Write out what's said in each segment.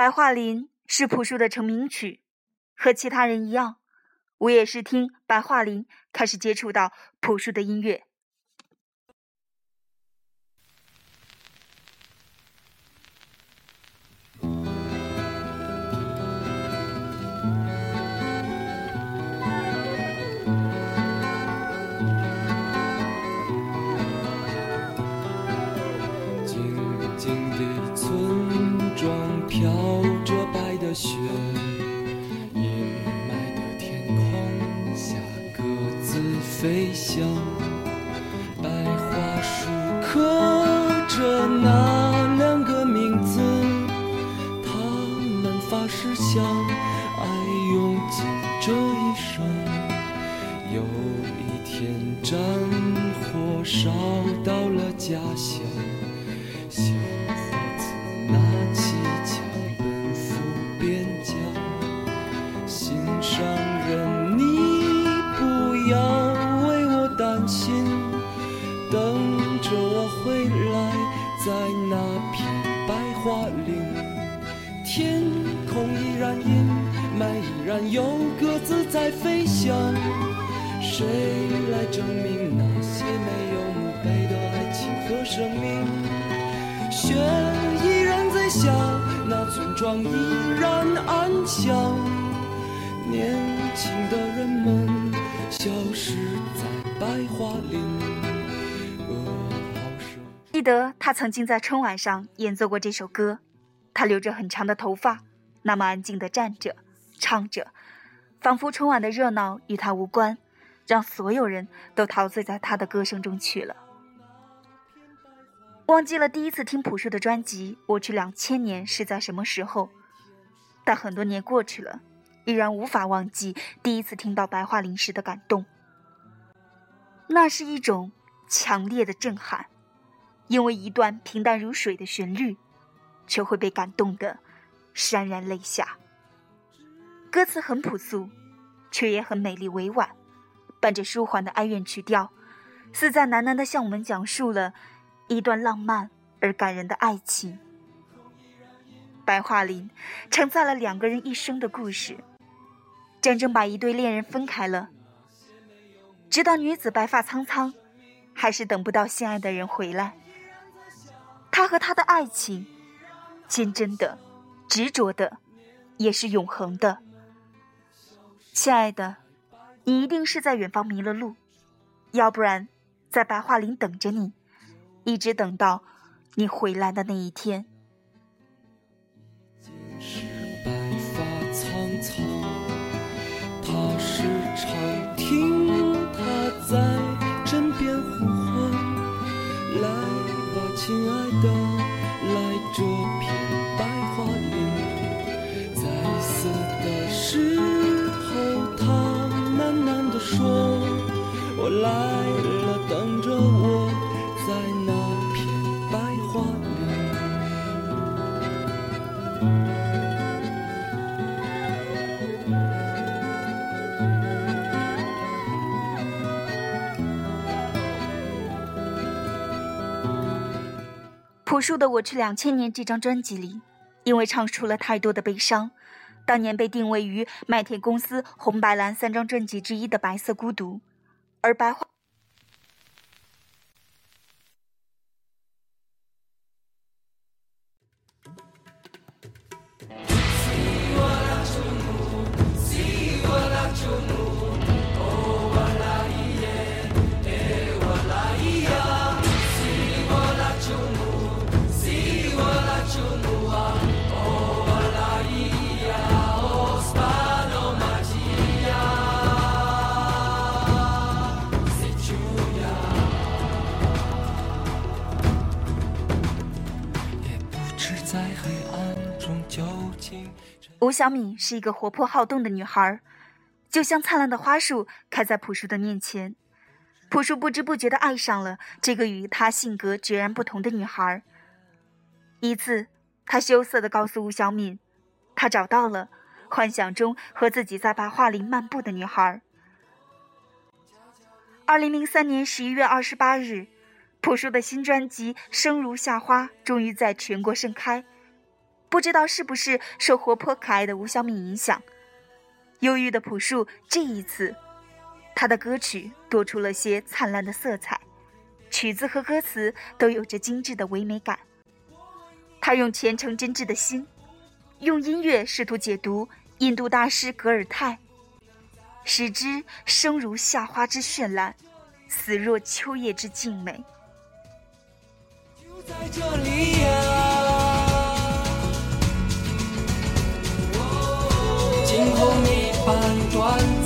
白桦林是朴树的成名曲，和其他人一样，我也是听白桦林开始接触到朴树的音乐。静静的村庄，飘雪，阴霾的天空下，各自飞翔。白桦树刻着那两个名字，他们发誓相爱，用尽这一生。有一天，战火烧到了家乡。有鸽子在飞翔，谁来证明那些没有墓碑的爱情和生命？雪依然在下，那村庄依然安详，年轻的人们消失在白桦林。记得他曾经在春晚上演奏过这首歌，他留着很长的头发，那么安静的站着，唱着。仿佛春晚的热闹与他无关，让所有人都陶醉在他的歌声中去了。忘记了第一次听朴树的专辑《我去两千年》是在什么时候，但很多年过去了，依然无法忘记第一次听到白桦林时的感动。那是一种强烈的震撼，因为一段平淡如水的旋律，却会被感动得潸然泪下。歌词很朴素，却也很美丽委婉，伴着舒缓的哀怨曲调，似在喃喃地向我们讲述了一段浪漫而感人的爱情。白桦林承载了两个人一生的故事，真正把一对恋人分开了，直到女子白发苍苍，还是等不到心爱的人回来。他和他的爱情，坚贞的、执着的，也是永恒的。亲爱的，你一定是在远方迷了路，要不然，在白桦林等着你，一直等到你回来的那一天。朴树的《我去两千年》这张专辑里，因为唱出了太多的悲伤。当年被定位于麦田公司红白蓝三张专辑之一的《白色孤独》，而白桦。吴小敏是一个活泼好动的女孩，就像灿烂的花束开在朴树的面前。朴树不知不觉地爱上了这个与他性格截然不同的女孩。一次，他羞涩地告诉吴小敏，他找到了幻想中和自己在白桦林漫步的女孩。二零零三年十一月二十八日，朴树的新专辑《生如夏花》终于在全国盛开。不知道是不是受活泼可爱的吴小敏影响，忧郁的朴树这一次，他的歌曲多出了些灿烂的色彩，曲子和歌词都有着精致的唯美感。他用虔诚真挚的心，用音乐试图解读印度大师格尔泰，使之生如夏花之绚烂，死若秋叶之静美。就在这里呀。暂，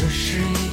这是一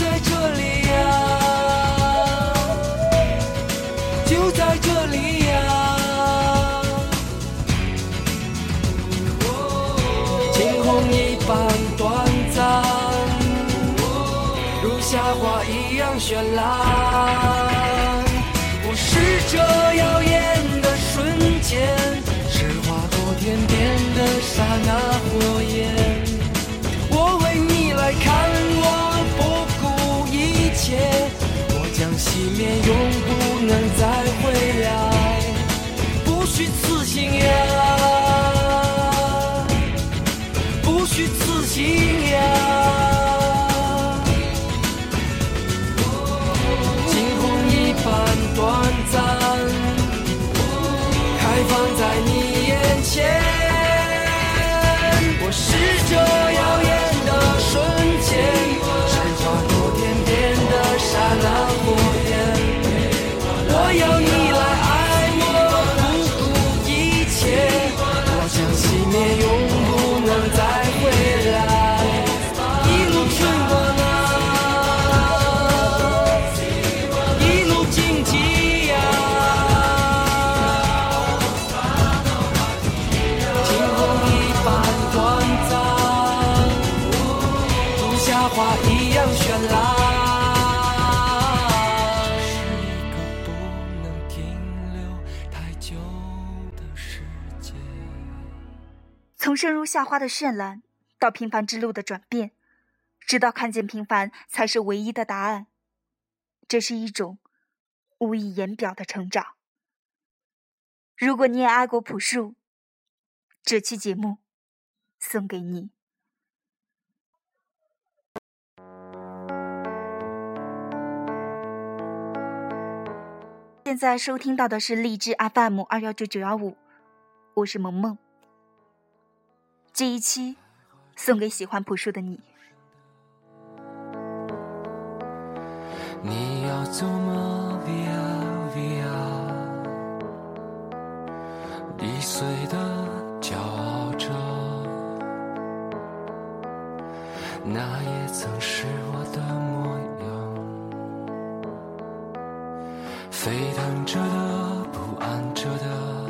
在这里呀、就在这里呀、啊。惊鸿一般短暂，如夏花一样绚烂。我是这耀眼的瞬间，是划过天边的刹那火焰。面，永不能再回来，不虚此行呀，不虚此行。从生如夏花的绚烂，到平凡之路的转变，直到看见平凡才是唯一的答案，这是一种无以言表的成长。如果你也爱过朴树，这期节目送给你。现在收听到的是荔枝 FM 二幺九九幺五，我是萌萌。这一期送给喜欢朴树的你。你要走吗？Via Via，易碎的骄傲着，那也曾是我的模样，沸腾着的，不安着的。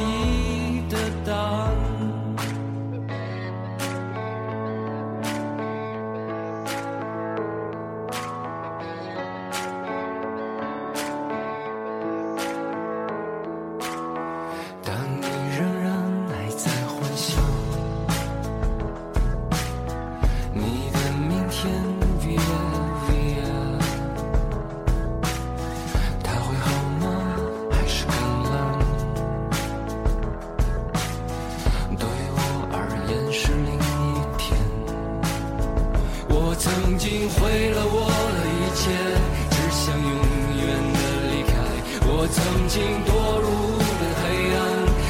心堕入了黑暗，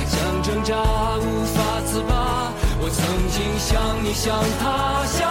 想挣扎无法自拔。我曾经像你像他，像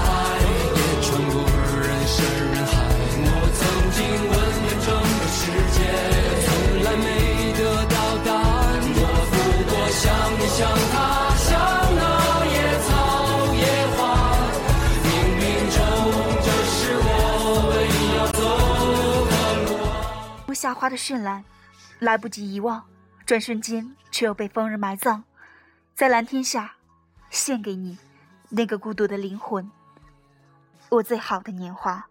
花。花的绚烂，来不及遗忘，转瞬间却又被风儿埋葬，在蓝天下，献给你那个孤独的灵魂，我最好的年华。